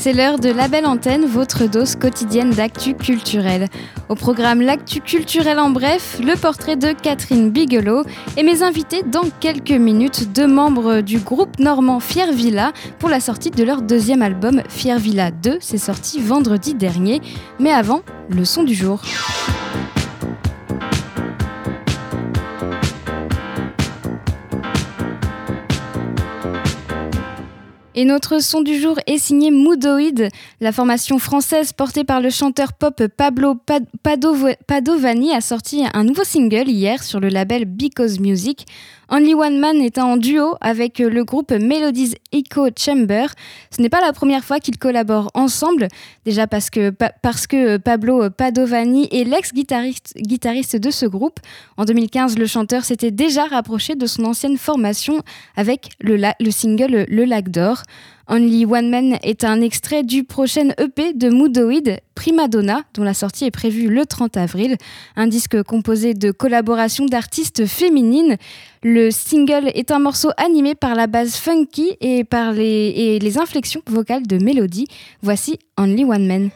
C'est l'heure de La Belle Antenne, votre dose quotidienne d'actu culturel. Au programme L'actu culturel en bref, le portrait de Catherine Bigelow et mes invités dans quelques minutes, deux membres du groupe normand Fier Villa pour la sortie de leur deuxième album Fier Villa 2. C'est sorti vendredi dernier. Mais avant, le son du jour. Et notre son du jour est signé Moodoid, la formation française portée par le chanteur pop Pablo Padovani a sorti un nouveau single hier sur le label Because Music. Only One Man est en duo avec le groupe Melodies Echo Chamber. Ce n'est pas la première fois qu'ils collaborent ensemble, déjà parce que, que Pablo Padovani est l'ex-guitariste guitariste de ce groupe. En 2015, le chanteur s'était déjà rapproché de son ancienne formation avec le single Le Lac d'Or. Only One Man est un extrait du prochain EP de Moodoid, Primadonna, dont la sortie est prévue le 30 avril. Un disque composé de collaborations d'artistes féminines. Le single est un morceau animé par la base funky et par les, et les inflexions vocales de mélodie. Voici Only One Man.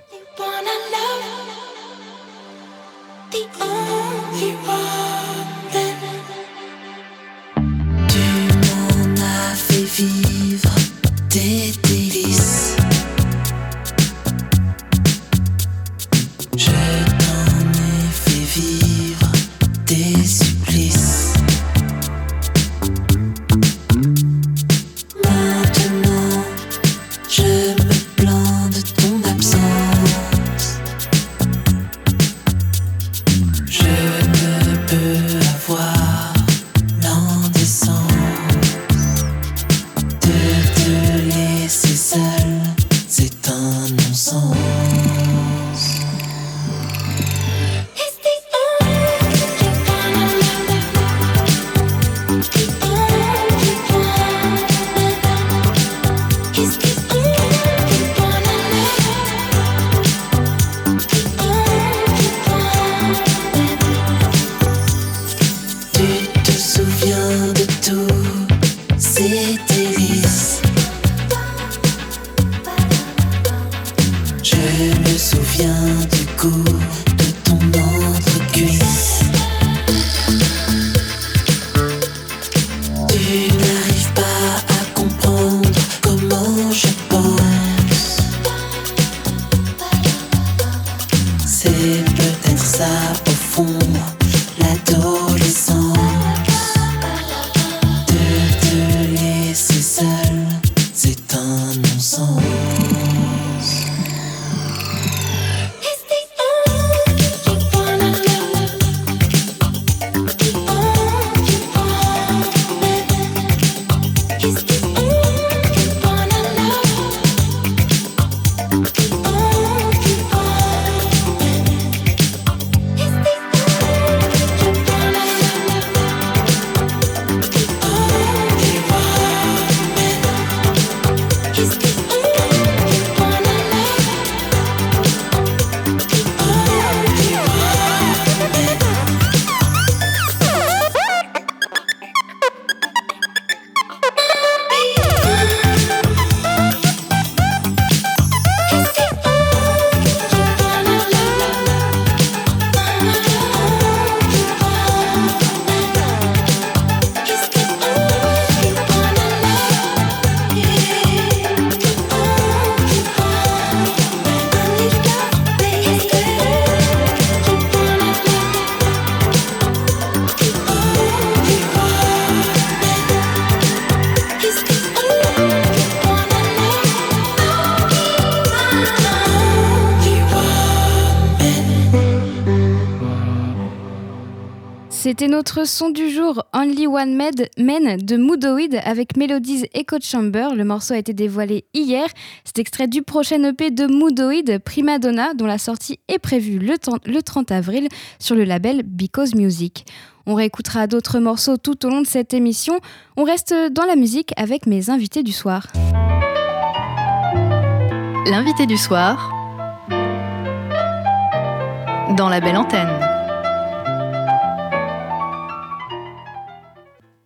C'était notre son du jour, Only One Med Men de Moodoid avec Melodies Echo Chamber. Le morceau a été dévoilé hier. C'est extrait du prochain EP de Moodoid, Prima Donna, dont la sortie est prévue le 30 avril sur le label Because Music. On réécoutera d'autres morceaux tout au long de cette émission. On reste dans la musique avec mes invités du soir. L'invité du soir dans la belle antenne.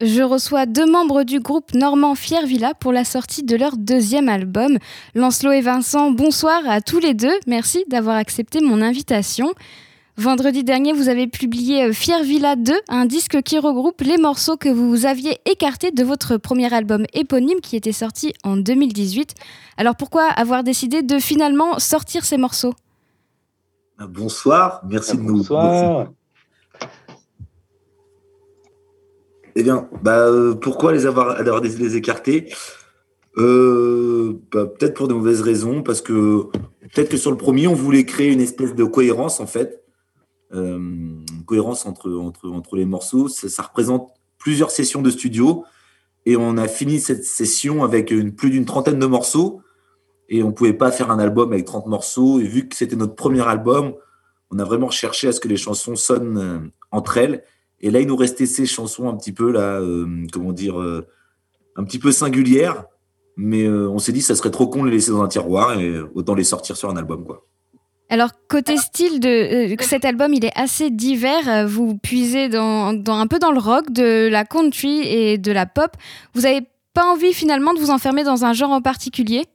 Je reçois deux membres du groupe normand Fiervilla pour la sortie de leur deuxième album. Lancelot et Vincent, bonsoir à tous les deux. Merci d'avoir accepté mon invitation. Vendredi dernier, vous avez publié euh, Fiervilla 2, un disque qui regroupe les morceaux que vous aviez écartés de votre premier album éponyme qui était sorti en 2018. Alors pourquoi avoir décidé de finalement sortir ces morceaux? Bonsoir, merci de nous. Bonsoir. Eh bien, bah, euh, pourquoi les avoir, les écarter? Euh, bah, Peut-être pour de mauvaises raisons, parce que peut-être que sur le premier, on voulait créer une espèce de cohérence, en fait. Euh, une cohérence entre, entre, entre les morceaux. Ça, représente plusieurs sessions de studio. Et on a fini cette session avec plus d'une trentaine de morceaux. Et on ne pouvait pas faire un album avec 30 morceaux. Et vu que c'était notre premier album, on a vraiment cherché à ce que les chansons sonnent entre elles et là, il nous restait ces chansons un petit peu, là, euh, comment dire, euh, un petit peu singulières. Mais euh, on s'est dit, ça serait trop con de les laisser dans un tiroir et autant les sortir sur un album, quoi. Alors, côté style de cet album, il est assez divers. Vous puisez dans, un peu dans le rock, de la country et de la pop. Vous n'avez pas envie finalement de vous enfermer dans un genre en particulier?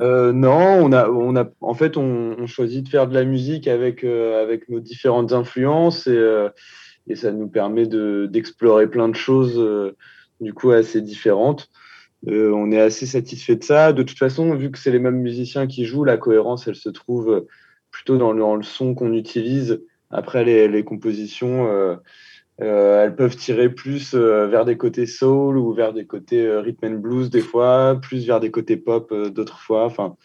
Euh, non, on a, on a, en fait, on, choisit de faire de la musique avec, euh, avec nos différentes influences et, euh, ça nous permet d'explorer plein de choses du coup assez différentes. on est assez satisfait de ça. De toute façon, vu que c'est les mêmes musiciens qui jouent, la cohérence, elle se trouve plutôt dans le, le son qu'on utilise. Après, les compositions, euh, elles peuvent tirer plus euh, vers des côtés soul ou vers des côtés euh, rhythm and blues des fois, plus vers des côtés pop d'autres fois. Enfin,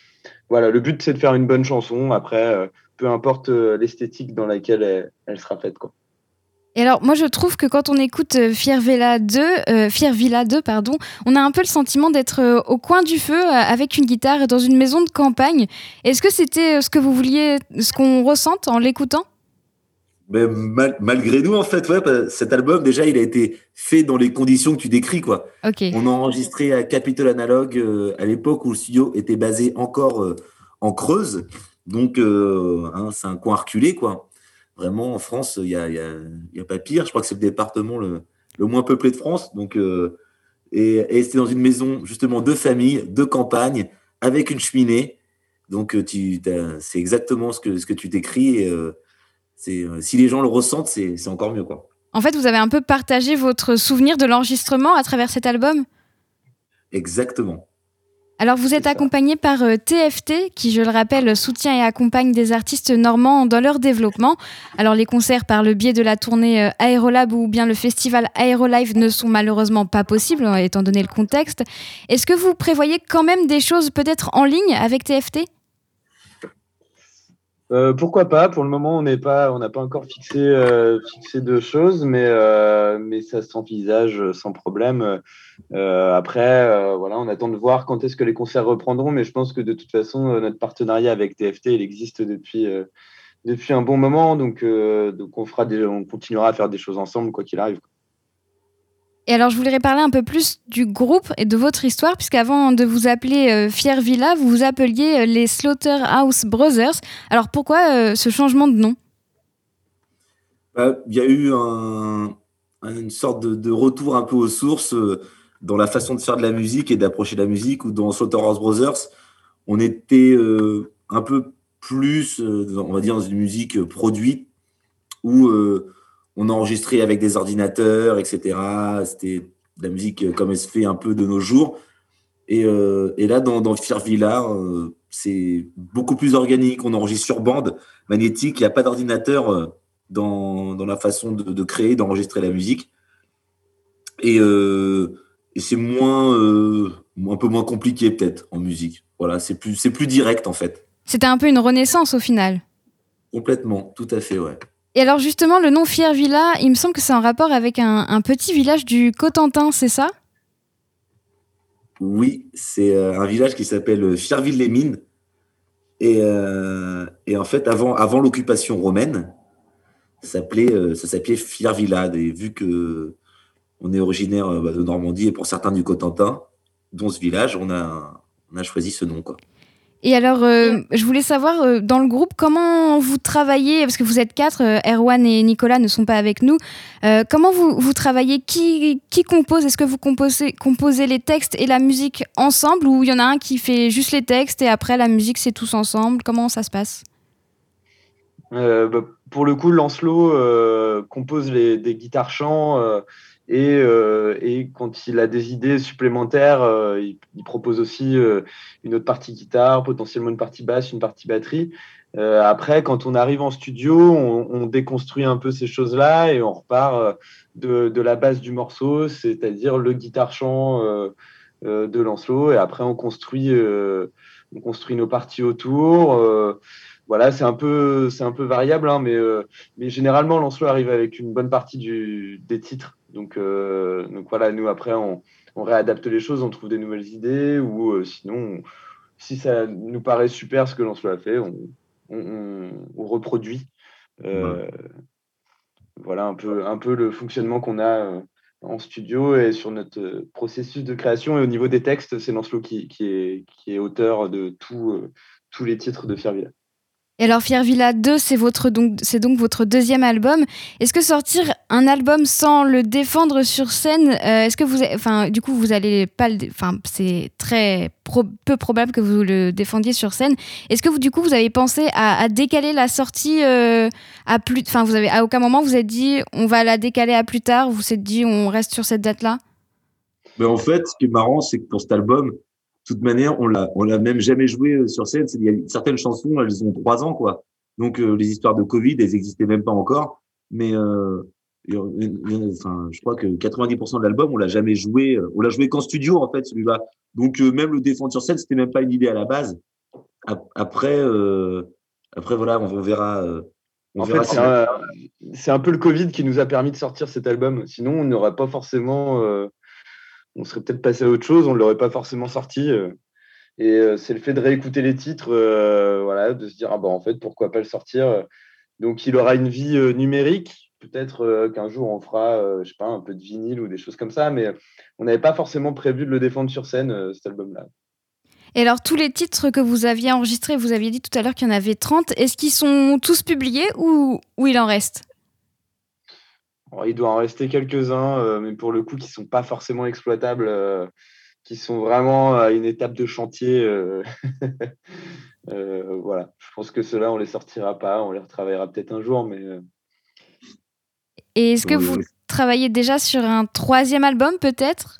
voilà, le but c'est de faire une bonne chanson. Après, peu importe l'esthétique dans laquelle elle, sera faite, quoi. Et alors, moi, je trouve que quand on écoute Fiervilla 2, Fiervilla 2, pardon, on a un peu le sentiment d'être au coin du feu avec une guitare dans une maison de campagne. Est-ce que c'était ce que vous vouliez, ce qu'on ressente en l'écoutant? Mais malgré nous, en fait, ouais, cet album, déjà, il a été fait dans les conditions que tu décris, quoi. On a enregistré à Capitol Analogue euh, à l'époque où le studio était basé encore euh, en Creuse. Donc, euh, hein, c'est un coin reculé, quoi. Vraiment, en France, il n'y a, y a, y a, pas pire. Je crois que c'est le département le, le, moins peuplé de France. Donc, et, et c'était dans une maison, justement, de famille, de campagne, avec une cheminée. Donc, c'est exactement ce que, ce que tu décris. Et, euh, si les gens le ressentent, c'est encore mieux. Quoi. En fait, vous avez un peu partagé votre souvenir de l'enregistrement à travers cet album? Exactement. Alors vous êtes accompagné par TFT, euh, qui je le rappelle soutient et accompagne des artistes normands dans leur développement. Alors les concerts par le biais de la tournée euh, Aérolab ou bien le festival Aérolive ne sont malheureusement pas possibles étant donné le contexte. Est-ce que vous prévoyez quand même des choses peut-être en ligne avec TFT euh, pourquoi pas Pour le moment, on n'est pas, on n'a pas encore fixé, euh, fixé de choses, mais, euh, mais ça s'envisage sans problème. après, voilà, on attend de voir quand est-ce que les concerts reprendront, mais je pense que de toute façon, notre partenariat avec TFT, il existe depuis, depuis un bon moment, donc, donc on fera des, on continuera à faire des choses ensemble quoi qu'il arrive. Et alors, je voudrais parler un peu plus du groupe et de votre histoire, puisqu'avant de vous appeler euh, Fier Villa, vous vous appeliez euh, les Slaughterhouse Brothers. Alors, pourquoi euh, ce changement de nom? Bah, Il y a eu une sorte de, retour un peu aux sources dans la façon de faire de la musique et d'approcher la musique, où dans Slaughterhouse Brothers, on était un peu plus, on va dire, dans une musique produite, où on enregistrait avec des ordinateurs, etc. C'était de la musique euh, comme elle se fait un peu de nos jours. Et, euh, là, dans, dans Villa, euh, c'est beaucoup plus organique. On enregistre sur bande magnétique. Il n'y a pas d'ordinateur dans, la façon de, créer, d'enregistrer la musique. Et, c'est moins, un peu moins compliqué peut-être en musique. Voilà, c'est plus, plus direct en fait. C'était un peu une renaissance au final. Complètement, tout à fait, ouais. Et alors justement, le nom Fier Villa, il me semble que c'est en rapport avec un, petit village du Cotentin, c'est ça? Oui, c'est euh, un village qui s'appelle Fierville-les-Mines. Et, euh, et, en fait, avant, l'occupation romaine, ça s'appelait euh, ça Fiervilla. Et vu que on est originaire bah, de Normandie et pour certains du Cotentin, dont ce village, on a, on a choisi ce nom. Quoi. Et alors, euh, je voulais savoir, euh, dans le groupe, comment vous travaillez, parce que vous êtes quatre, euh, Erwan et Nicolas ne sont pas avec nous, comment vous, vous travaillez? Qui, qui compose? Est-ce que vous composez, composez les textes et la musique ensemble, ou il y en a un qui fait juste les textes et après la musique c'est tous ensemble? Comment ça se passe? Bah, Pour le coup, Lancelot compose les, des guitares-chants euh, et, quand il a des idées supplémentaires, euh, il, propose aussi euh, une autre partie guitare, potentiellement une partie basse, une partie batterie. après, quand on arrive en studio, on, déconstruit un peu ces choses-là et on repart de, la base du morceau, c'est-à-dire le guitare-chant de Lancelot. Et après, on construit, on construit nos parties autour voilà, c'est un peu, c'est un peu variable, hein, mais, mais généralement, Lancelot arrive avec une bonne partie des titres donc, euh, donc voilà, nous après, on, réadapte les choses, on trouve des nouvelles idées, ou euh, sinon, si ça nous paraît super ce que l'on a fait, on, reproduit. Euh, voilà un peu, un peu le fonctionnement qu'on a en studio et sur notre processus de création. Et au niveau des textes, c'est Lancelot qui, est, qui est auteur de tous les titres de Fierville. Et alors Villa 2, c'est votre donc c'est donc votre deuxième album. Est-ce que sortir un album sans le défendre sur scène, euh, est-ce que vous, enfin du coup vous allez pas le, enfin c'est très peu probable que vous le défendiez sur scène. Est-ce que vous du coup vous avez pensé à, décaler la sortie euh, à plus, enfin vous avez à aucun moment vous êtes dit on va la décaler à plus tard, vous vous êtes dit on reste sur cette date là. Mais en fait, ce qui est marrant, c'est que pour cet album, toute manière, on l'a, on l'a même jamais joué euh, sur scène. Il y a certaines chansons, elles ont trois ans, quoi. Donc euh, les histoires de Covid, elles n'existaient même pas encore. Mais euh, enfin, je crois que 90% de l'album, on l'a jamais joué. On l'a joué qu'en studio, en fait, celui-là. Donc même le défendre sur scène, c'était même pas une idée à la base. Après, après voilà, on, verra. en fait, c'est un, peu le Covid qui nous a permis de sortir cet album. Sinon, on n'aurait pas forcément on serait peut-être passé à autre chose, on ne l'aurait pas forcément sorti. Euh. Et euh, c'est le fait de réécouter les titres, euh, voilà, de se dire, ah bah, en fait, pourquoi pas le sortir. Donc, il aura une vie numérique. Peut-être qu'un jour, on fera, je sais pas, un peu de vinyle ou des choses comme ça, mais on n'avait pas forcément prévu de le défendre sur scène, cet album-là. Et alors, tous les titres que vous aviez enregistrés, vous aviez dit tout à l'heure qu'il y en avait 30, est-ce qu'ils sont tous publiés ou, ou il en reste? Il doit en rester quelques-uns, euh, mais pour le coup, qui ne sont pas forcément exploitables, euh, qui sont vraiment à une étape de chantier. Euh, voilà, je pense que ceux-là, on ne les sortira pas, on les retravaillera peut-être un jour, mais. Et est-ce que vous travaillez déjà sur un troisième album, peut-être?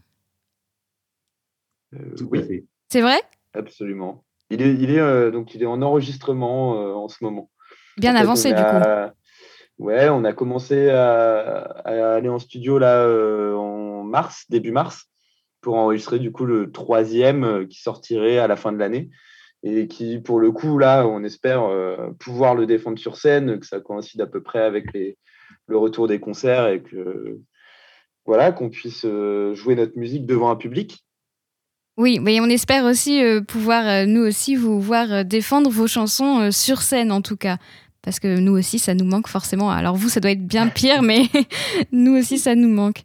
Oui. C'est vrai? Absolument. Il est, il est, donc, il est en enregistrement en ce moment. Bien avancé, du coup. Ouais, on a commencé à, aller en studio là euh, en mars, début mars, pour enregistrer du coup le troisième euh, qui sortirait à la fin de l'année et qui, pour le coup, là, on espère euh, pouvoir le défendre sur scène, que ça coïncide à peu près avec les, le retour des concerts et que voilà, qu'on puisse jouer notre musique devant un public. Oui, mais on espère aussi pouvoir, nous aussi, vous voir défendre vos chansons sur scène, en tout cas parce que nous aussi, ça nous manque forcément. Alors vous, ça doit être bien pire, mais nous aussi, ça nous manque.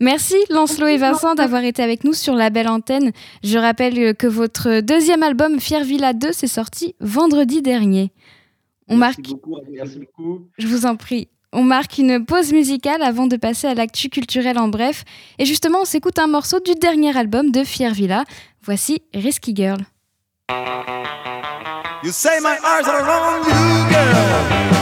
Merci Lancelot et Vincent d'avoir été avec nous sur la belle antenne. Je rappelle que votre deuxième album Fier Villa 2 s'est sorti vendredi dernier. On merci marque... beaucoup, merci beaucoup. Je vous en prie. On marque une pause musicale avant de passer à l'actu culturel en bref. Et justement, on s'écoute un morceau du dernier album de Fier Villa. Voici Risky Girl. You say my eyes are on you, girl.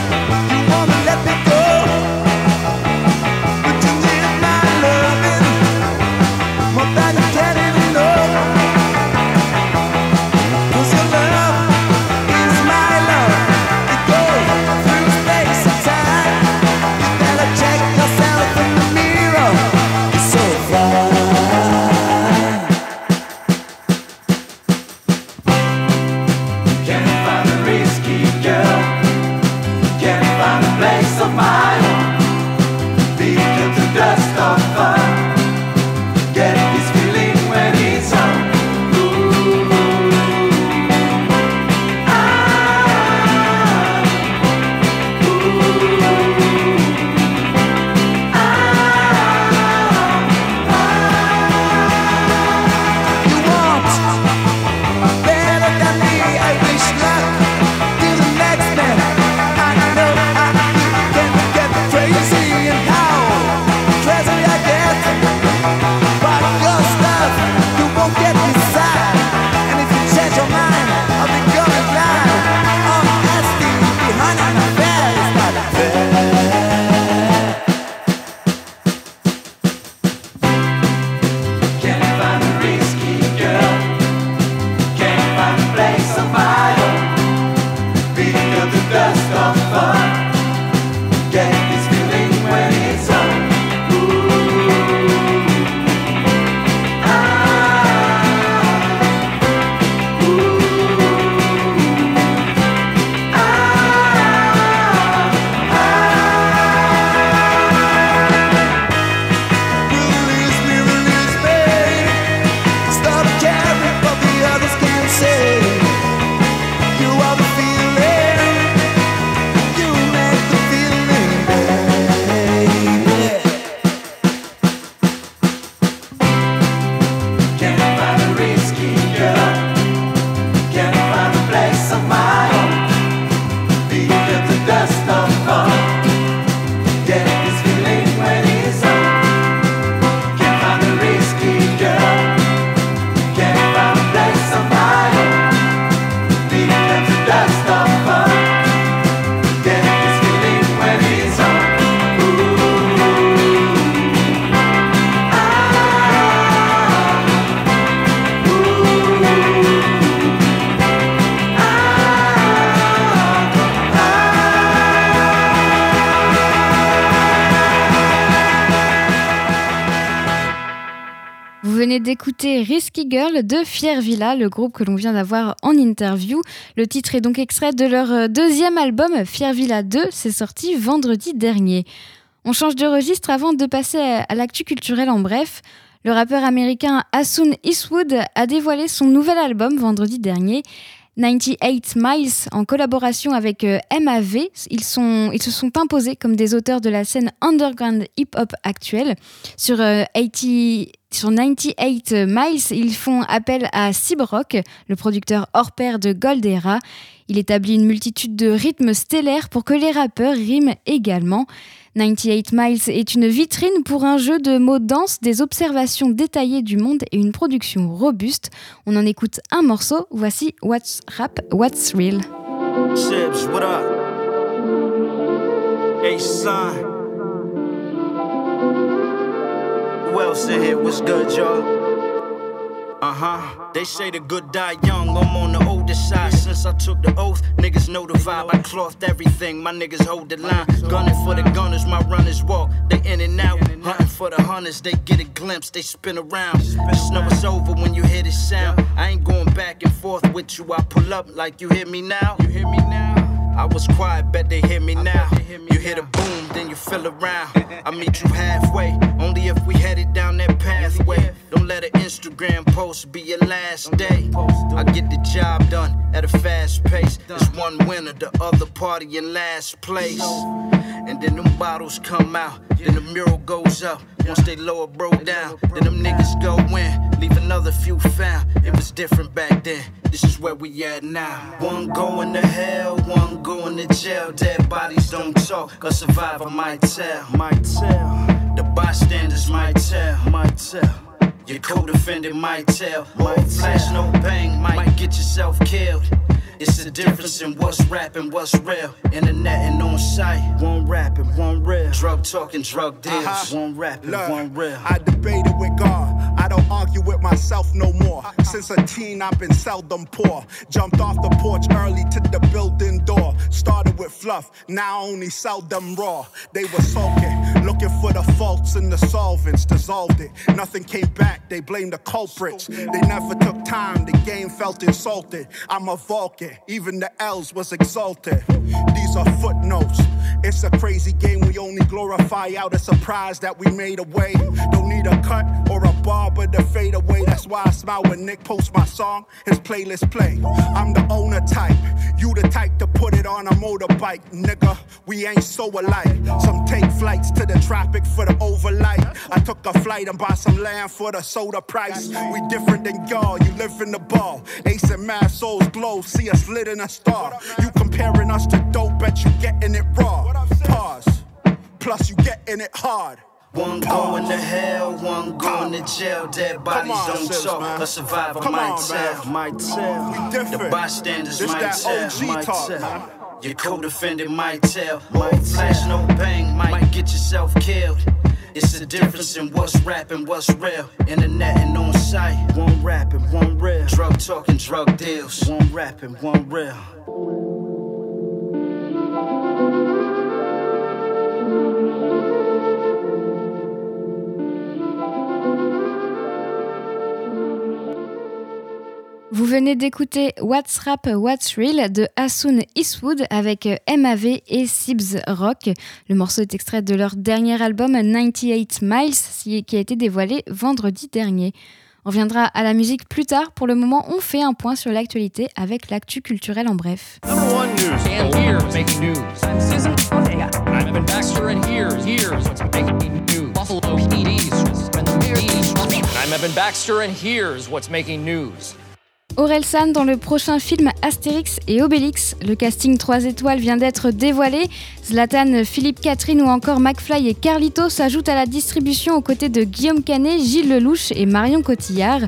D'écouter Risky Girl de Fier Villa, le groupe que l'on vient d'avoir en interview. Le titre est donc extrait de leur euh, deuxième album, Fier Villa 2, c'est sorti vendredi dernier. On change de registre avant de passer à l'actu culturel en bref. Le rappeur américain Asun Eastwood a dévoilé son nouvel album vendredi dernier. 98 Miles en collaboration avec euh, MAV. Ils, se sont imposés comme des auteurs de la scène underground hip-hop actuelle. Sur, 80, euh, 98 Miles, ils font appel à Cibrock, le producteur hors pair de Goldera. Il établit une multitude de rythmes stellaires pour que les rappeurs riment également. 98 Miles est une vitrine pour un jeu de mots dense, des observations détaillées du monde et une production robuste. On en écoute un morceau, voici What's Rap, What's Real. What up? Here? Good? Uh huh. They say the good die young. I'm on the older side since I took the oath. Niggas know the vibe. I clothed everything. My niggas hold the line. Gunning for the gunners. My runners walk. They in and out. Hunting for the hunters. They get a glimpse. They spin around. Just know it's over when you hear this sound. I ain't going back and forth with you. I pull up like you hear me now. You hear me now? I was quiet, bet they hear me now. You hear the boom, then you feel around. I meet you halfway, only if we headed down that pathway. Don't let an Instagram post be your last day. I get the job done at a fast pace. There's one winner, the other party in last place. And then them bottles come out, then the mural goes up. Once they lower bro down, then them niggas go in, leave another few found. It was different back then, this is where we at now. One going to hell, one going to jail. Dead bodies don't talk, a survivor might tell. Might tell. The bystanders might tell, might tell. Your co-defendant might tell. Might flash, no bang, might get yourself killed. It's the difference in what's rap and what's real. Internet and on site, one rapping, one real. Drug talking, drug deals, uh-huh. one rapping, one real. I debated with God. I don't argue with myself no more. Since a teen, I've been seldom poor. Jumped off the porch early to the building door. Started with fluff, now only sell them raw. They were sulking, looking for the faults in the solvents. Dissolved it, nothing came back. They blamed the culprits. They never took time. The game felt insulted. I'm a Vulcan even the L's was exalted. These are footnotes. It's a crazy game, we only glorify out a surprise that we made away. Don't need a cut or a barber to fade away. That's why I smile when Nick posts my song, his playlist play. I'm the owner type, you the type to put it on a motorbike, nigga. We ain't so alike. Some take flights to the tropic for the overlight. I took a flight and bought some land for the soda price. We different than y'all, you live in the ball. Ace and Math souls glow, see us lit in a star. You comparing us to dope, bet you getting it raw. Pause. Plus, you getting it hard. One going to hell, one going to jail. Dead bodies on, don't talk. Man. A survivor Come might on, tell, man. might tell. The bystanders this might tell, might talk, tell. Man. Your co-defendant might tell. Might flash, no bang, might get yourself killed. It's the difference in what's rap and what's real. Internet and on site. One rapping, one real. Drug talking, drug deals. One rapping, one real. Vous venez d'écouter What's Rap, What's Real de Asun Eastwood avec MAV et Sibs Rock. Le morceau est extrait de leur dernier album 98 Miles qui a été dévoilé vendredi dernier. On reviendra à la musique plus tard. Pour le moment, on fait un point sur l'actualité avec l'actu culturel en bref. Aurel San dans le prochain film Astérix et Obélix. Le casting 3 étoiles vient d'être dévoilé. Zlatan, Philippe Catherine ou encore McFly et Carlito s'ajoutent à la distribution aux côtés de Guillaume Canet, Gilles Lelouch et Marion Cotillard.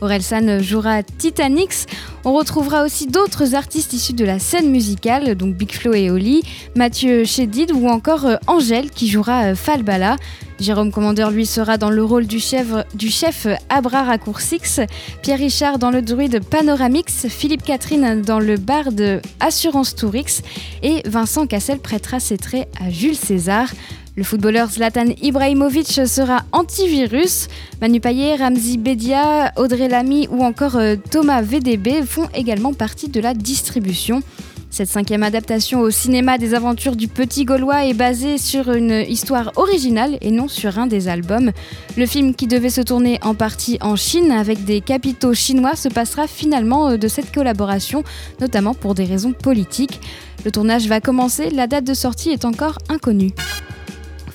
Aurel San jouera Titanics. On retrouvera aussi d'autres artistes issus de la scène musicale, donc Big Flo et Oli, Mathieu Chédid ou encore euh, Angèle qui jouera euh, Falbala. Jérôme Commander, lui, sera dans le rôle du chef, du chef Abra Raccourcix, Pierre Richard dans le druide Panoramix, Philippe Catherine dans le bar de Assurance Tourix et Vincent Cassel prêtera ses traits à Jules César. Le footballeur Zlatan Ibrahimovic sera antivirus. Manu Payet, Ramzi Bedia, Audrey Lamy ou encore euh, Thomas VDB font également partie de la distribution. Cette cinquième adaptation au cinéma des aventures du petit Gaulois est basée sur une histoire originale et non sur un des albums. Le film qui devait se tourner en partie en Chine avec des capitaux chinois se passera finalement euh, de cette collaboration, notamment pour des raisons politiques. Le tournage va commencer, la date de sortie est encore inconnue.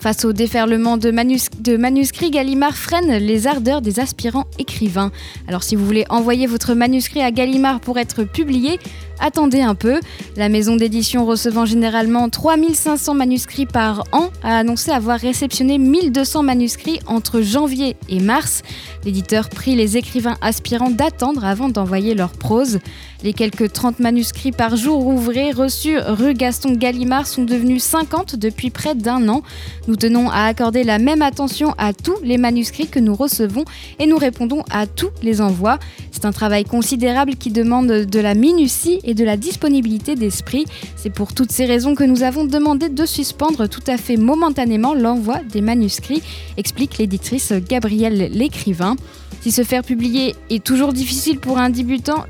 Face au déferlement de, manuscrits, Gallimard freine les ardeurs des aspirants écrivains. Alors si vous voulez envoyer votre manuscrit à Gallimard pour être publié, attendez un peu. La maison d'édition recevant généralement 3500 manuscrits par an a annoncé avoir réceptionné 1200 manuscrits entre janvier et mars. L'éditeur prie les écrivains aspirants d'attendre avant d'envoyer leur prose. Les quelques 30 manuscrits par jour ouvrés reçus rue Gaston Gallimard sont devenus 50 depuis près d'un an. Nous tenons à accorder la même attention à tous les manuscrits que nous recevons et nous répondons à tous les envois. C'est un travail considérable qui demande de la minutie et de la disponibilité d'esprit. C'est pour toutes ces raisons que nous avons demandé de suspendre tout à fait momentanément l'envoi des manuscrits, explique l'éditrice Gabrielle L'écrivain. Si se faire publier est toujours difficile pour un débutant,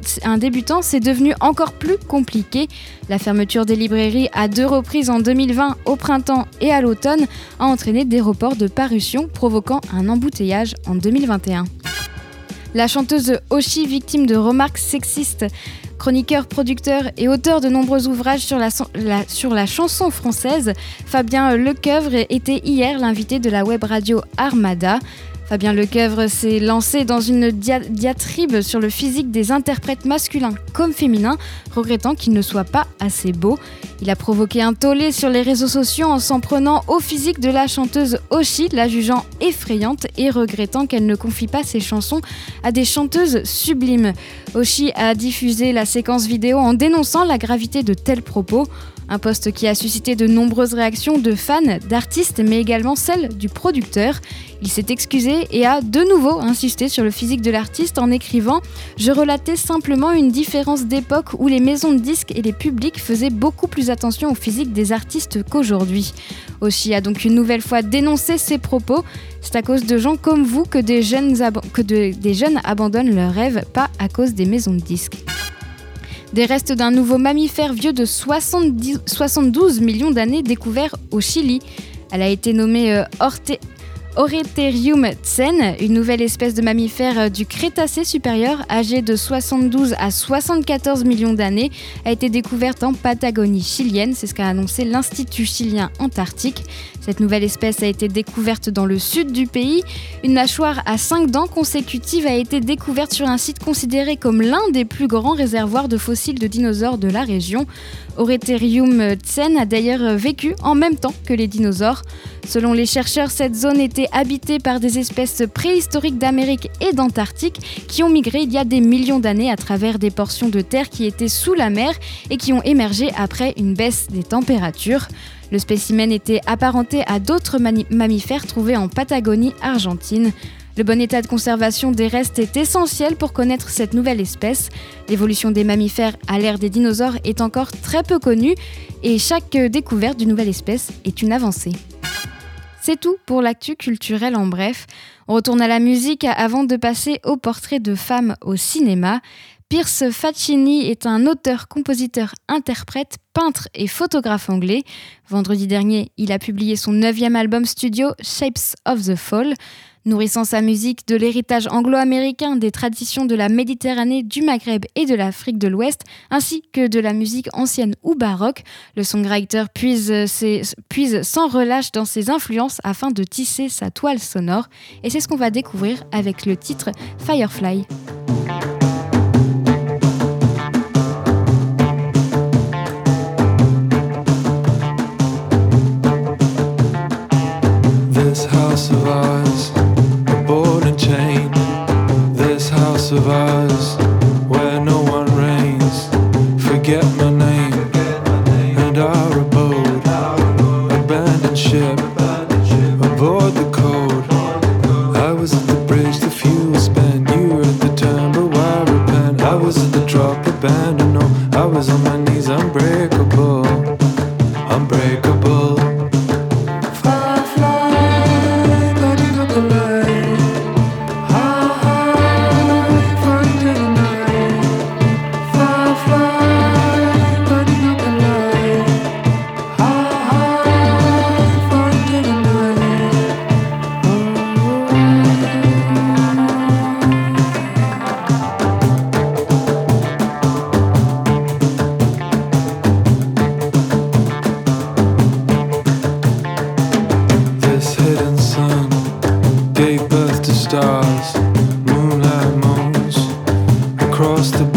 c'est devenu encore plus compliqué. La fermeture des librairies à deux reprises en 2020, au printemps et à l'automne, a entraîné des reports de parution, provoquant un embouteillage en 2021. La chanteuse Oshi, victime de remarques sexistes, chroniqueur, producteur et auteur de nombreux ouvrages sur la, sur la chanson française, Fabien Lecoeuvre était hier l'invité de la web radio Armada. Fabien Lecoeuvre s'est lancé dans une diatribe sur le physique des interprètes masculins comme féminins, regrettant qu'ils ne soient pas assez beaux. Il a provoqué un tollé sur les réseaux sociaux en s'en prenant au physique de la chanteuse Oshi, la jugeant effrayante et regrettant qu'elle ne confie pas ses chansons à des chanteuses sublimes. Oshi a diffusé la séquence vidéo en dénonçant la gravité de tels propos. Un poste qui a suscité de nombreuses réactions de fans, d'artistes, mais également celles du producteur. Il s'est excusé et a de nouveau insisté sur le physique de l'artiste en écrivant Je relatais simplement une différence d'époque où les maisons de disques et les publics faisaient beaucoup plus attention au physique des artistes qu'aujourd'hui. Oshi a donc une nouvelle fois dénoncé ses propos. C'est à cause de gens comme vous que des jeunes, que des jeunes abandonnent leurs rêves, pas à cause des maisons de disques. Des restes d'un nouveau mammifère vieux de 72 millions d'années découvert au Chili. Elle a été nommée euh, Oretherium tsen, une nouvelle espèce de mammifère euh, du Crétacé supérieur, âgée de 72 à 74 millions d'années, a été découverte en Patagonie chilienne, c'est ce qu'a annoncé l'Institut chilien antarctique. Cette nouvelle espèce a été découverte dans le sud du pays. Une mâchoire à 5 dents consécutives a été découverte sur un site considéré comme l'un des plus grands réservoirs de fossiles de dinosaures de la région. Oretherium tsen a d'ailleurs vécu en même temps que les dinosaures. Selon les chercheurs, cette zone était habitée par des espèces préhistoriques d'Amérique et d'Antarctique qui ont migré il y a des millions d'années à travers des portions de terre qui étaient sous la mer et qui ont émergé après une baisse des températures. Le spécimen était apparenté à d'autres mammifères trouvés en Patagonie argentine. Le bon état de conservation des restes est essentiel pour connaître cette nouvelle espèce. L'évolution des mammifères à l'ère des dinosaures est encore très peu connue et chaque découverte d'une nouvelle espèce est une avancée. C'est tout pour l'actu culturel en bref. On retourne à la musique avant de passer au portrait de femmes au cinéma. Pierce Faccini est un auteur, compositeur, interprète, peintre et photographe anglais. Vendredi dernier, il a publié son neuvième album studio Shapes of the Fall. Nourrissant sa musique de l'héritage anglo-américain, des traditions de la Méditerranée, du Maghreb et de l'Afrique de l'Ouest, ainsi que de la musique ancienne ou baroque, le songwriter puise, puise sans relâche dans ses influences afin de tisser sa toile sonore. Et c'est ce qu'on va découvrir avec le titre Firefly. Of across the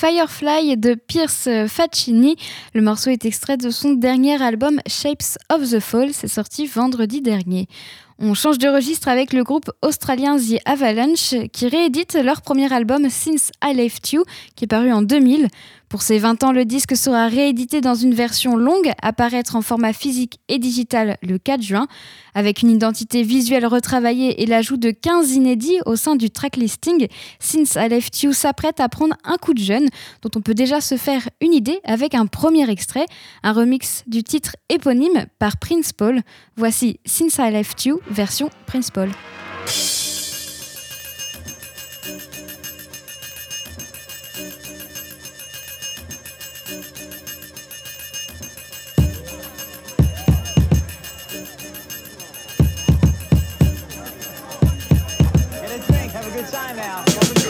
Firefly de Pierce Faccini. Le morceau est extrait de son dernier album Shapes of the Fall. C'est sorti vendredi dernier. On change de registre avec le groupe australien The Avalanche qui réédite leur premier album Since I Left You qui est paru en 2000. Pour ses 20 ans, le disque sera réédité dans une version longue, apparaître en format physique et digital le 4 juin, avec une identité visuelle retravaillée et l'ajout de 15 inédits au sein du tracklisting. Since I Left You s'apprête à prendre un coup de jeune, dont on peut déjà se faire une idée avec un premier extrait, un remix du titre éponyme par Prince Paul. Voici Since I Left You, version Prince Paul. Since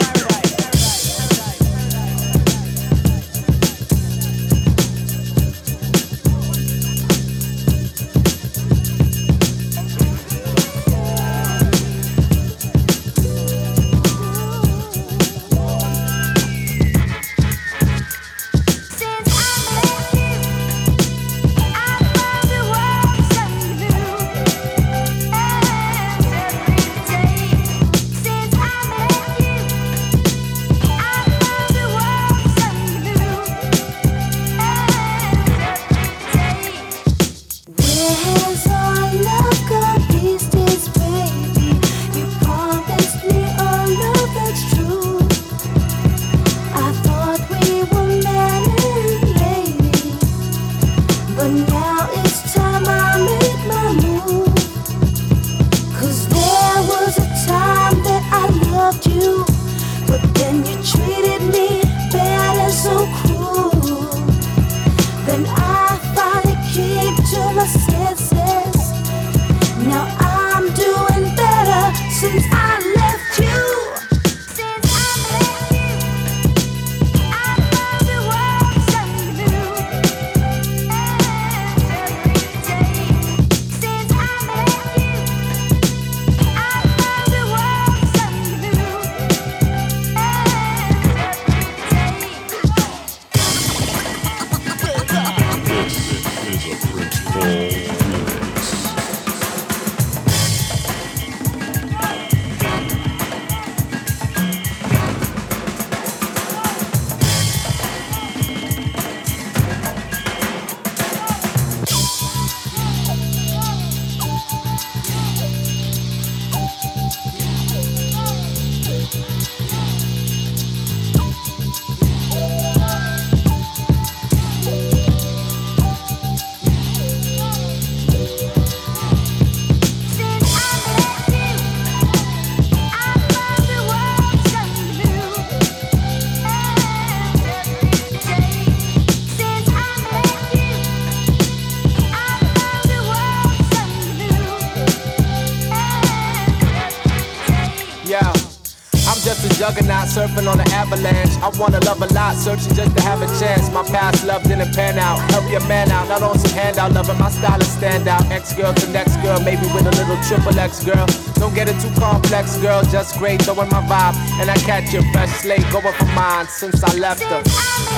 surfing on an avalanche. I wanna love a lot, searching just to have a chance. My past love didn't pan out. Help your man out, not on some handout. Loving my style is stand out. Ex girl to next girl, maybe with a little triple X girl. Don't get it too complex, girl. Just great, throwing my vibe. And I catch your fresh slate, going for mine since I left her.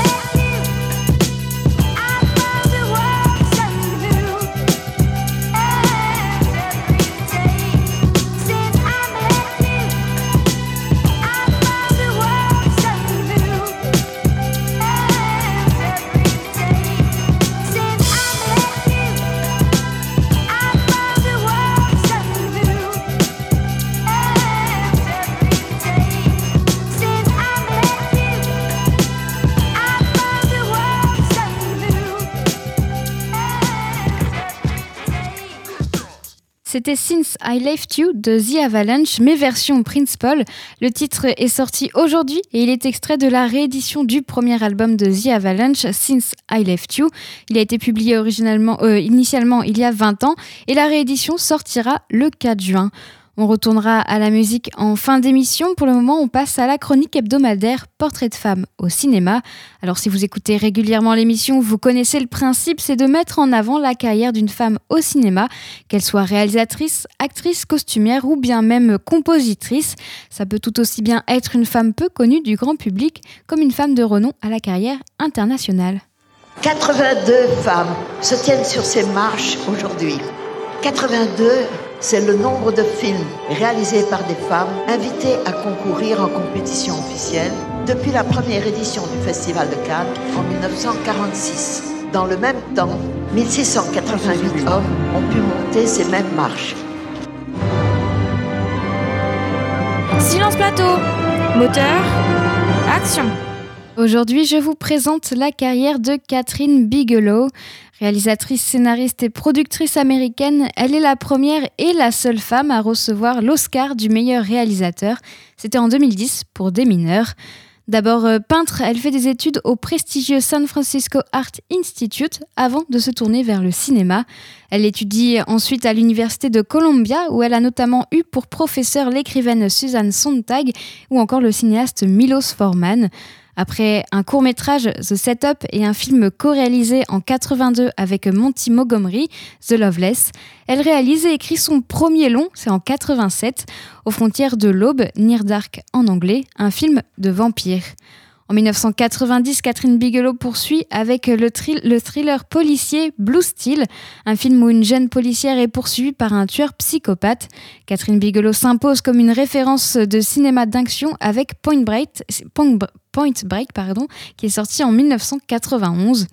C'était Since I Left You de The Avalanche, mais version Prince Paul. Le titre est sorti aujourd'hui et il est extrait de la réédition du premier album de The Avalanche, Since I Left You. Il a été publié euh, initialement il y a 20 ans et la réédition sortira le 4 juin. On retournera à la musique en fin d'émission. Pour le moment, on passe à la chronique hebdomadaire Portrait de femme au cinéma. Alors si vous écoutez régulièrement l'émission, vous connaissez le principe, c'est de mettre en avant la carrière d'une femme au cinéma, qu'elle soit réalisatrice, actrice, costumière ou bien même compositrice. Ça peut tout aussi bien être une femme peu connue du grand public comme une femme de renom à la carrière internationale. 82 femmes se tiennent sur ces marches aujourd'hui. 82 c'est le nombre de films réalisés par des femmes invitées à concourir en compétition officielle depuis la première édition du Festival de Cannes en 1946. Dans le même temps, 1688 hommes ont pu monter ces mêmes marches. Silence plateau, moteur, action. Aujourd'hui, je vous présente la carrière de Catherine Bigelow. Réalisatrice, scénariste et productrice américaine, elle est la première et la seule femme à recevoir l'Oscar du meilleur réalisateur. C'était en 2010 pour Des mineurs. D'abord euh, peintre, elle fait des études au prestigieux San Francisco Art Institute avant de se tourner vers le cinéma. Elle étudie ensuite à l'université de Columbia où elle a notamment eu pour professeur l'écrivaine Suzanne Sontag ou encore le cinéaste Milos Forman. Après un court métrage, The Setup, et un film co-réalisé en 82 avec Monty Montgomery, The Loveless, elle réalise et écrit son premier long, c'est en 87, aux frontières de l'Aube, Near Dark en anglais, un film de vampire. En 1990, Catherine Bigelow poursuit avec le, thriller policier Blue Steel, un film où une jeune policière est poursuivie par un tueur psychopathe. Catherine Bigelow s'impose comme une référence de cinéma d'action avec Point Break, Point Break qui est sorti en 1991.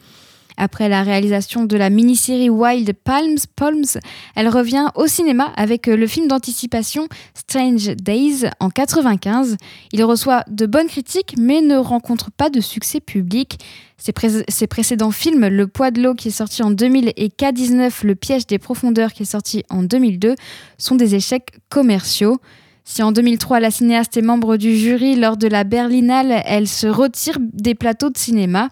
Après la réalisation de la mini-série Wild Palms, Palms, elle revient au cinéma avec le film d'anticipation Strange Days en 95. Il reçoit de bonnes critiques mais ne rencontre pas de succès public. Ses, précédents films, Le poids de l'eau qui est sorti en 2000 et K19, Le piège des profondeurs qui est sorti en 2002, sont des échecs commerciaux. Si en 2003 la cinéaste est membre du jury lors de la Berlinale, elle se retire des plateaux de cinéma.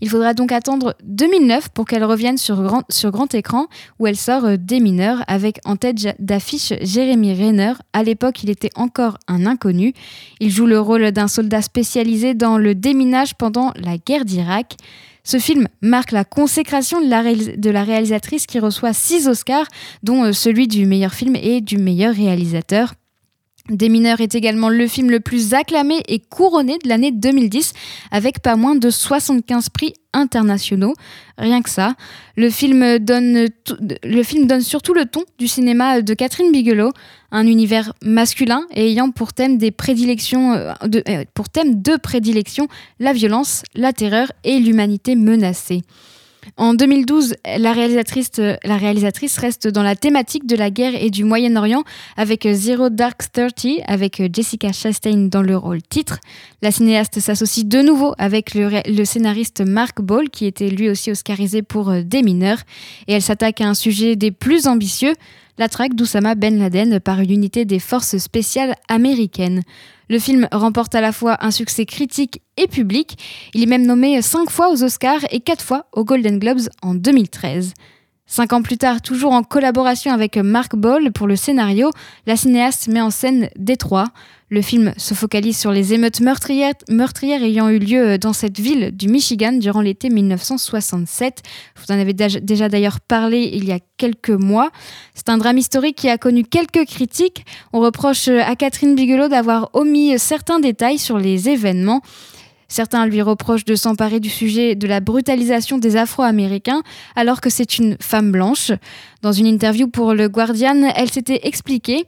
Il faudra donc attendre 2009 pour qu'elle revienne sur grand, sur grand écran où elle sort euh, Des mineurs avec en tête d'affiche Jérémy Renner. À l'époque, il était encore un inconnu. Il joue le rôle d'un soldat spécialisé dans le déminage pendant la guerre d'Irak. Ce film marque la consécration de la, de la, réalisatrice qui reçoit six Oscars, dont euh, celui du meilleur film et du meilleur réalisateur. Des mineurs est également le film le plus acclamé et couronné de l'année 2010 avec pas moins de 75 prix internationaux. Rien que ça. Le film, donne surtout le ton du cinéma de Catherine Bigelow, un univers masculin et ayant pour thème, des prédilections, euh, euh, pour thème de prédilection la violence, la terreur et l'humanité menacée. En 2012, la réalisatrice, la réalisatrice reste dans la thématique de la guerre et du Moyen-Orient avec Zero Dark Thirty, avec Jessica Chastain dans le rôle titre. La cinéaste s'associe de nouveau avec le, scénariste Mark Ball, qui était lui aussi oscarisé pour euh, Des mineurs, et elle s'attaque à un sujet des plus ambitieux, la traque d'Oussama Ben Laden par une unité des forces spéciales américaines. Le film remporte à la fois un succès critique et public. Il est même nommé cinq fois aux Oscars et quatre fois aux Golden Globes en 2013. Cinq ans plus tard, toujours en collaboration avec Mark Ball pour le scénario, la cinéaste met en scène Détroit. Le film se focalise sur les émeutes meurtrières, ayant eu lieu dans cette ville du Michigan durant l'été 1967. Vous en avez déjà d'ailleurs parlé il y a quelques mois. C'est un drame historique qui a connu quelques critiques. On reproche à Catherine Bigelow d'avoir omis certains détails sur les événements. Certains lui reprochent de s'emparer du sujet de la brutalisation des Afro-Américains alors que c'est une femme blanche. Dans une interview pour le Guardian, elle s'était expliquée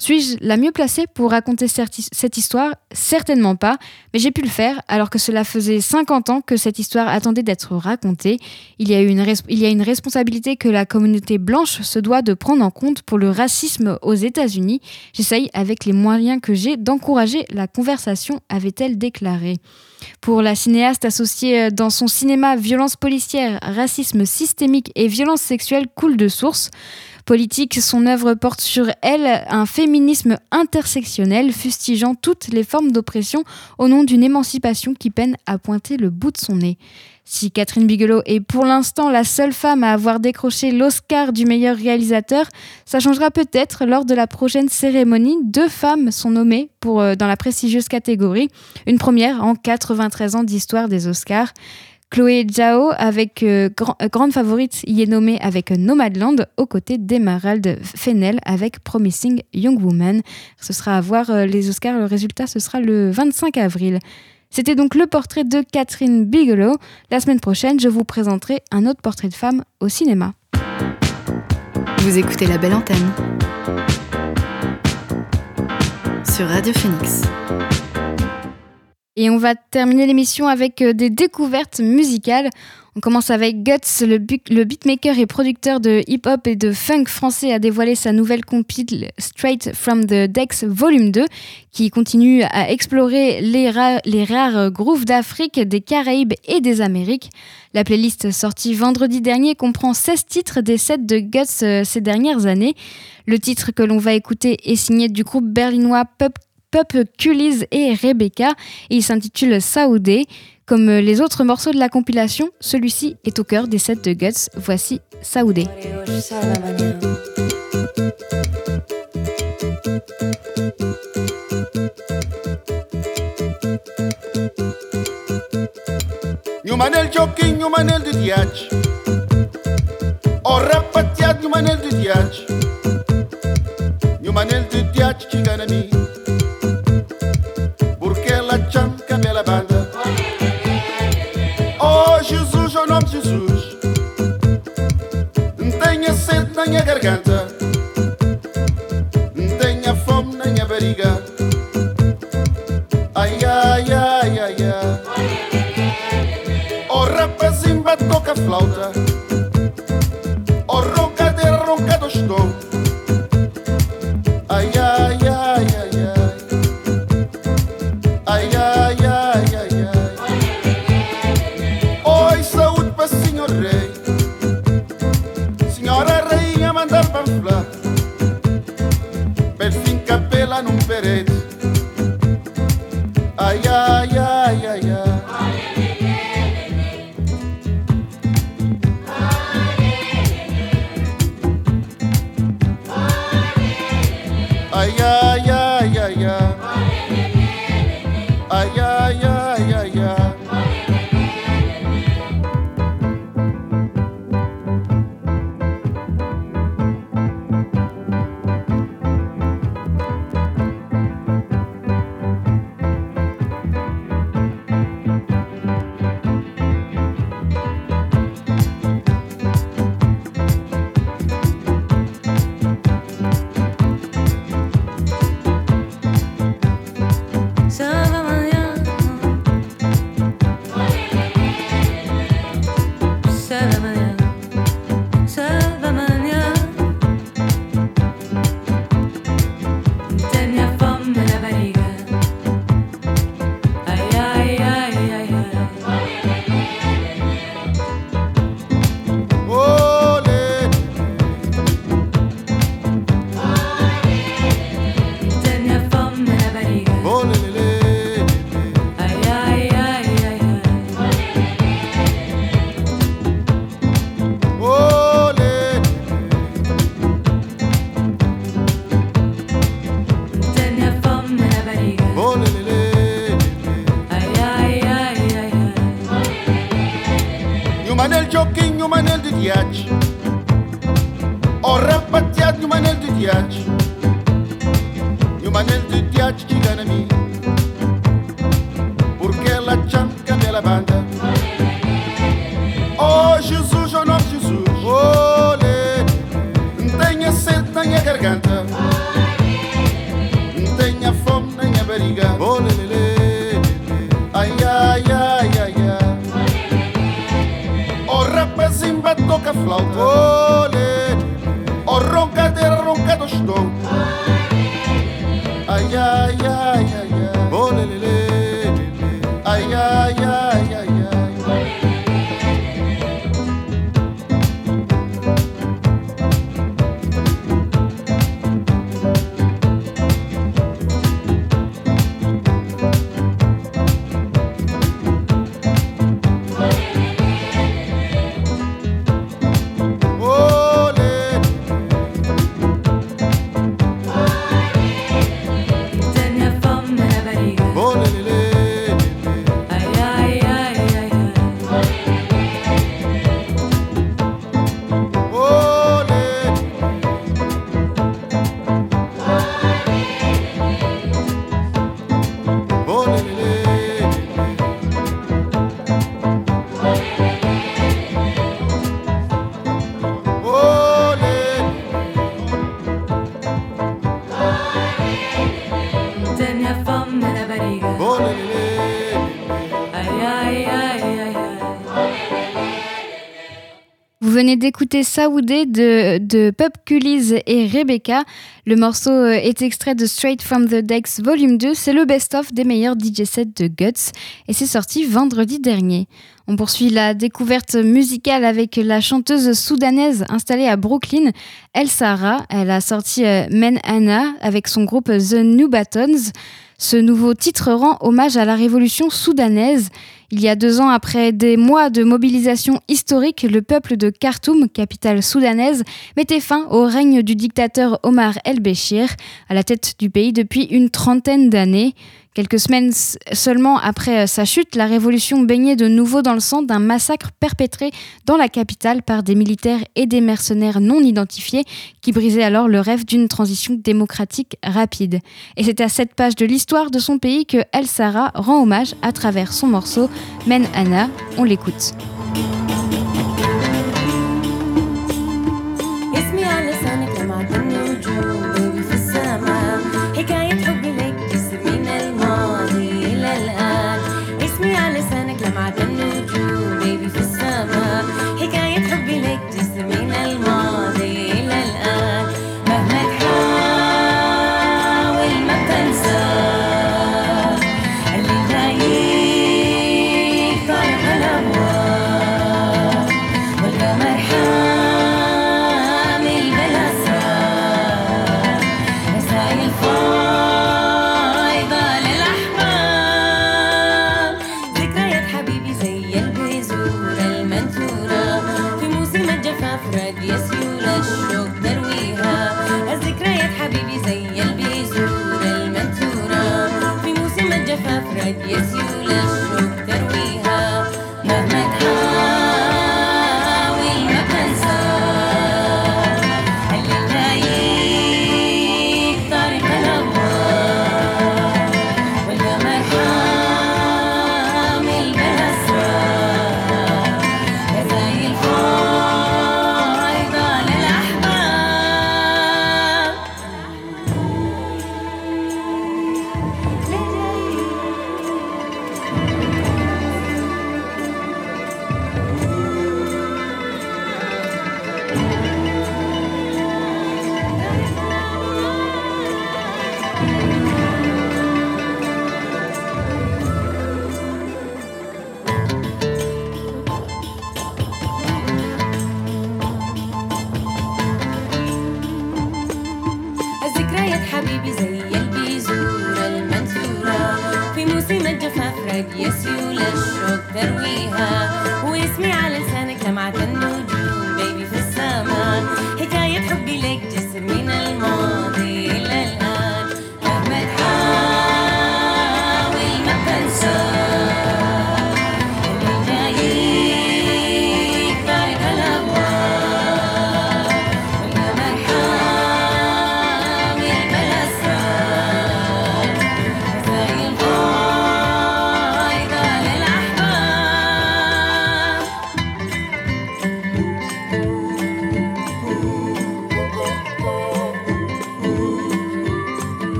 suis-je la mieux placée pour raconter cette histoire? Certainement pas, mais j'ai pu le faire alors que cela faisait 50 ans que cette histoire attendait d'être racontée. Il y, a une responsabilité que la communauté blanche se doit de prendre en compte pour le racisme aux États-Unis. J'essaye avec les moyens que j'ai d'encourager la conversation, avait-elle déclaré. Pour la cinéaste associée dans son cinéma violence policière, racisme systémique et violence sexuelle coule de source politique, son œuvre porte sur elle un féminisme intersectionnel, fustigeant toutes les formes d'oppression au nom d'une émancipation qui peine à pointer le bout de son nez. Si Catherine Bigelow est pour l'instant la seule femme à avoir décroché l'Oscar du meilleur réalisateur, ça changera peut-être lors de la prochaine cérémonie. Deux femmes sont nommées pour, euh, dans la prestigieuse catégorie, une première en 93 ans d'histoire des Oscars. Chloé Zhao, avec euh, euh, grande favorite, y est nommée avec Nomadland, aux côtés d'Emerald Fennel avec Promising Young Woman. Ce sera à voir euh, les Oscars, le résultat ce sera le 25 avril. C'était donc le portrait de Catherine Bigelow. La semaine prochaine, je vous présenterai un autre portrait de femme au cinéma. Vous écoutez la belle antenne sur Radio Phoenix. Et on va terminer l'émission avec euh, des découvertes musicales. On commence avec Guts, le, beatmaker et producteur de hip-hop et de funk français a dévoilé sa nouvelle compil Straight from the Decks Volume 2 qui continue à explorer les, les rares grooves d'Afrique, des Caraïbes et des Amériques. La playlist sortie vendredi dernier comprend 16 titres des sets de Guts euh, ces dernières années. Le titre que l'on va écouter est signé du groupe berlinois Pop Pup Cullis et Rebecca et il s'intitule Saoudé. Comme les autres morceaux de la compilation, celui-ci est au cœur des sets de Guts. Voici Saoudé. Yumanel joking, yumanel de diach. Oh rapatiat, yumanel de diach. Yumanel de diach, chiganami. Sede na minha garganta. Tenha fome na minha barriga. Ai, ai, ai, ai, ai. Oh rapazinho, toca flauta. D'écouter Saoudé de, de Pub et Rebecca. Le morceau euh, est extrait de Straight from the Decks Volume 2. C'est le best-of des meilleurs DJ sets de Guts et c'est sorti vendredi dernier. On poursuit la découverte musicale avec la chanteuse soudanaise installée à Brooklyn, El Sahara. Elle a sorti euh, Men Anna avec son groupe The New Batons. Ce nouveau titre rend hommage à la révolution soudanaise. Il y a deux ans, après des mois de mobilisation historique, le peuple de Khartoum, capitale soudanaise, mettait fin au règne du dictateur Omar el-Béchir, à la tête du pays depuis une trentaine d'années. Quelques semaines seulement après euh, sa chute, la révolution baignait de nouveau dans le sang d'un massacre perpétré dans la capitale par des militaires et des mercenaires non identifiés qui brisaient alors le rêve d'une transition démocratique rapide. Et c'est à cette page de l'histoire de son pays que El Sara rend hommage à travers son morceau Men Anna. On l'écoute.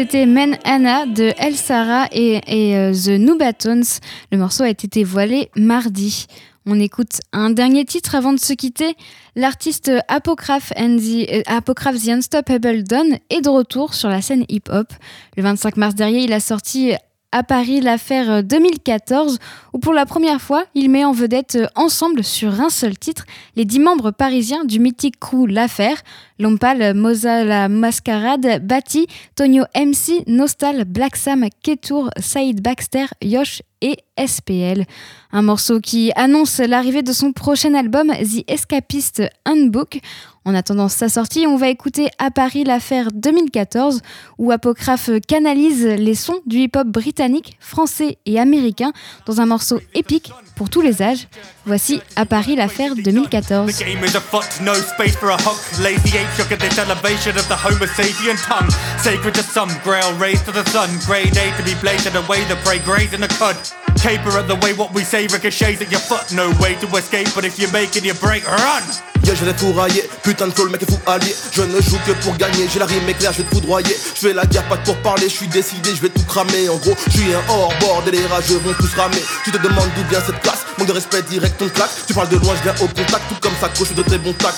C'était Men Anna de El Sara et, euh, The Nubatones. Le morceau a été dévoilé mardi. On écoute un dernier titre avant de se quitter. L'artiste Apocryph, and the, euh, Unstoppable Dawn est de retour sur la scène hip-hop. Le 25 mars dernier, il a sorti à Paris l'affaire 2014 où pour la première fois il met en vedette euh, ensemble sur un seul titre les dix membres parisiens du mythique crew L'affaire, Lompal, Moza la Mascarade, Bati, Tonio MC, Nostal, Black Sam, Ketour, Saïd Baxter, Yosh et SPL. Un morceau qui annonce l'arrivée de son prochain album The Escapist Handbook. En attendant sa sortie, on va écouter à Paris l'affaire 2014 où Apocryphe canalise les sons du hip-hop britannique, français et américain dans un morceau épique pour tous les âges. Voici à Paris l'affaire 2014. The game is a fuck, no space for a hook. Lazy ape shook at this elevation of the Homo sapien tongue. Sacred to some grail, raised to the sun. Grade A to be bladed away, the prey graze in the cud. Caper at the way what we say ricochets at your foot. No way to escape, but if you're making your break, run! Yeah, je vais tout railler, putain de le mec est fou allié. Je ne joue que pour gagner, j'ai la rime éclair, je vais te foudroyer. Je fais la guerre, pas pour parler, je suis décidé, je vais tout cramer. En gros, je suis un hors bord et les rageux vont tous ramer. Tu te demandes d'où vient cette classe, manque de respect direct, ton claque. Tu parles de loin, je viens au contact, tout comme ça, coche de très bon tac.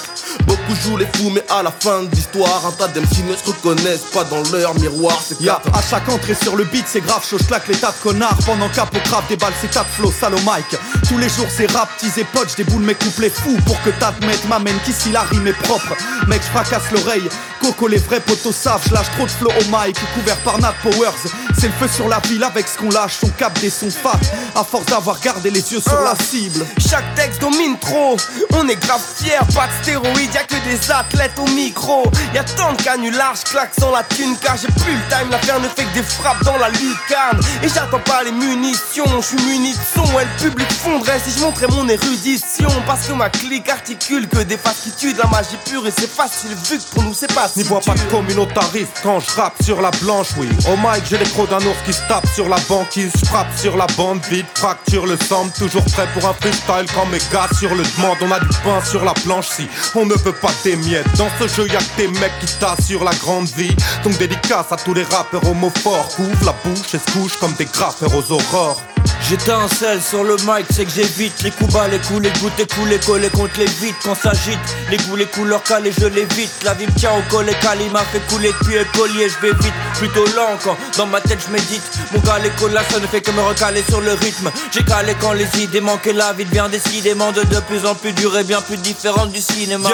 Beaucoup jouent les fous, mais à la fin de l'histoire, un tas d'MC ne se reconnaissent pas dans leur miroir. C'est Ya, à chaque entrée sur le beat, c'est grave, je claque les tas de connards. Pendant qu'apocrave déballe ses tas de flow, sale au mic. Tous les jours, c'est rap, tease et poche, des boules mes couplets fous. Pour que t'admettes, m'amène qu'ici la rime est propre. Mec, je fracasse l'oreille. Coco, les vrais potos savent, je lâche trop de flow au mic. Couvert par Nat Powers. C'est le feu sur la ville avec ce qu'on lâche. Son cap des sons fat. À force d'avoir gardé les yeux sur la cible. Chaque texte domine trop, on est grave fiers, pas de stéroïdes, y'a que des athlètes au micro. Y'a tant de canulars, claque sans la thune car j'ai plus le time, l'affaire ne fait que des frappes dans la lucarne. Et j'attends pas les munitions, je suis muni de son, et le public fondrait si je montrais mon érudition. Parce que ma clique articule que des faces qui tuent de la magie pure et c'est facile vu que pour nous c'est pas si N'y vois pas de communautariste quand je rappe sur la blanche, oui. Au mic, j'ai les crocs d'un ours qui se tape sur la banquise. Je frappe sur la bande vide, fracture le sample. Toujours prêt pour un freestyle quand mes gars sur le demande. On a du pain sur la planche si on ne veut pas tes miettes. Dans ce jeu, y'a que des mecs qui t'assurent la grande vie. Donc dédicace à tous les rappeurs homophores. Couvre la bouche et se couche comme des graffeurs aux aurores. J'étincelle sur le mic, c'est que j'évite les coups bas, les coups, les gouttes, les coups, les collés contre les vides quand s'agite. Les goûts, les couleurs calées, je l'évite. La vie me tient au collet calé, m'a fait couler depuis le collier, je vais vite, plutôt lent quand dans ma tête je médite. Mon les colas, ça ne fait que me recaler sur le rythme. J'ai calé quand les idées manquent et la vie devient décidément de de plus en plus dure et bien plus différente du cinéma.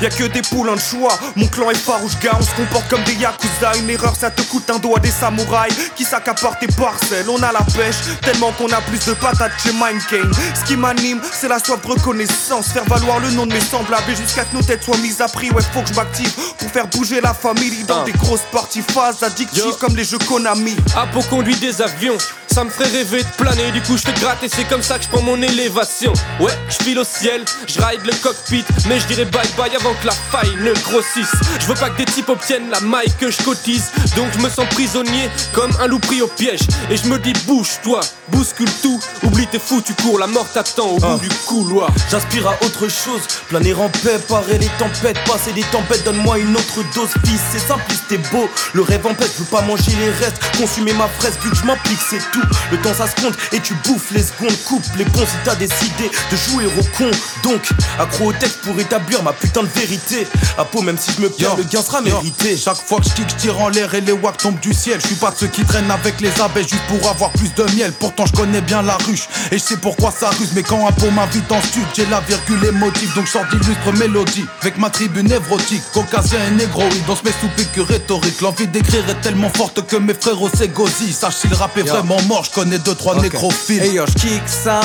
Ya, que des poulains de choix. Mon clan est farouche, gars. On se comporte comme des yakuza. Une erreur, ça te coûte un doigt des samouraïs qui s'accaparent tes parcelles. On a la pêche, tellement qu'on a plus de patates chez Mindcane. Ce qui m'anime, c'est la soif de reconnaissance. Faire valoir le nom de mes semblables et jusqu'à que nos têtes soient mises à prix. Ouais, faut que je m'active pour faire bouger la famille dans Ah. des grosses parties phases addictives comme les jeux Konami. Apo conduit des avions, ça me ferait rêver de planer. Du coup, je fais gratter, c'est comme ça que je prends mon élévation. Ouais, je file au ciel, je ride le cockpit, mais je dirais bye bye avant que la faille ne grossisse. Je veux pas que des types obtiennent la maille que je cotise, donc je me sens prisonnier comme un loup pris au piège. Et je me dis, bouge-toi, bouscule tout, oublie tes fous, tu cours, la mort t'attend au bout du couloir. J'aspire à autre chose, planer en paix, parer les tempêtes, passer des tempêtes, donne-moi une autre dose, fils, c'est simpliste et beau. Le rêve en paix, je veux pas manger les restes, consumer ma fraise, vu que je m'implique, c'est tout. Le temps ça se compte et tu bouffes les secondes, coupe les ponts si t'as décidé de jouer au con. Donc, accro au texte pour établir ma putain de vérité. À peau, même si je me perds, le gain sera mérité. Chaque fois que je kick, je tire en l'air et les wacks tombent du ciel. Je suis pas de ceux qui traînent avec les abeilles juste pour avoir plus de miel. Pourtant, je connais bien la ruche et je sais pourquoi ça ruse. Mais quand un pot m'invite en stud, j'ai la virgule émotive. Donc, sors d'illustres mélodies avec ma tribu névrotique. Caucasien et négroïde, on se met sous pique rhétorique. L'envie d'écrire est tellement forte que mes frérots s'égosillent. Sache si le rap est vraiment mort, je connais deux trois Ok. nécrophiles. Et yo, je kick ça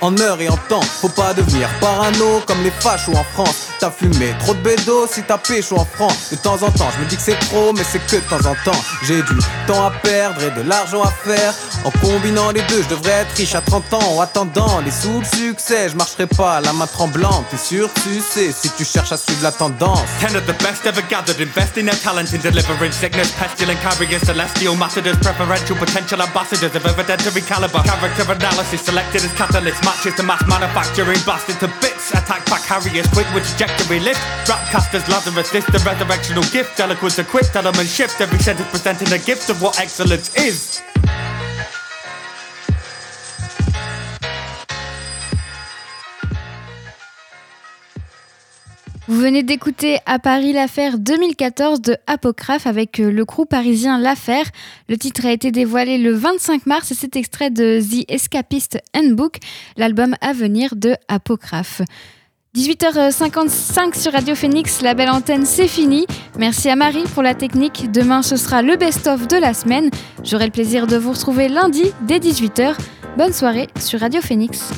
en heure et en temps. Faut pas devenir parano comme les fachos en France. T'as fumé trop de bédo si t'as pécho en France. De temps en temps, je me dis que c'est trop, mais c'est que de temps en temps. J'ai du temps à perdre et de l'argent à faire. En combinant les deux, je devrais être riche à 30 ans. En attendant les sous le succès, je marcherai pas la main tremblante. T'es sûr, tu sais, si tu cherches à suivre la tendance. Ten of the best ever gathered, investing their talent in delivering sickness, pestilent carriers, celestial ambassadors, preferential potential ambassadors of evidentiary caliber. Character analysis selected as catalyst, matches to mass manufacturing, blasted to bits. Attack attacked by carriers, quick with trajectory lift. Rap casters, Lazarus, this the resurrectional gift. Eloquence equipped, element shift. Every sentence presenting a gift of what excellence is. Vous venez d'écouter à Paris l'affaire 2014 de Apocryphe avec euh, le crew parisien L'affaire. Le titre a été dévoilé le 25 mars et c'est extrait de The Escapist Handbook, l'album à venir de Apocryphe. 18h55 sur Radio Phoenix, la belle antenne, c'est fini. Merci à Marie pour la technique. Demain, ce sera le best-of de la semaine. J'aurai le plaisir de vous retrouver lundi dès 18h. Bonne soirée sur Radio Phoenix.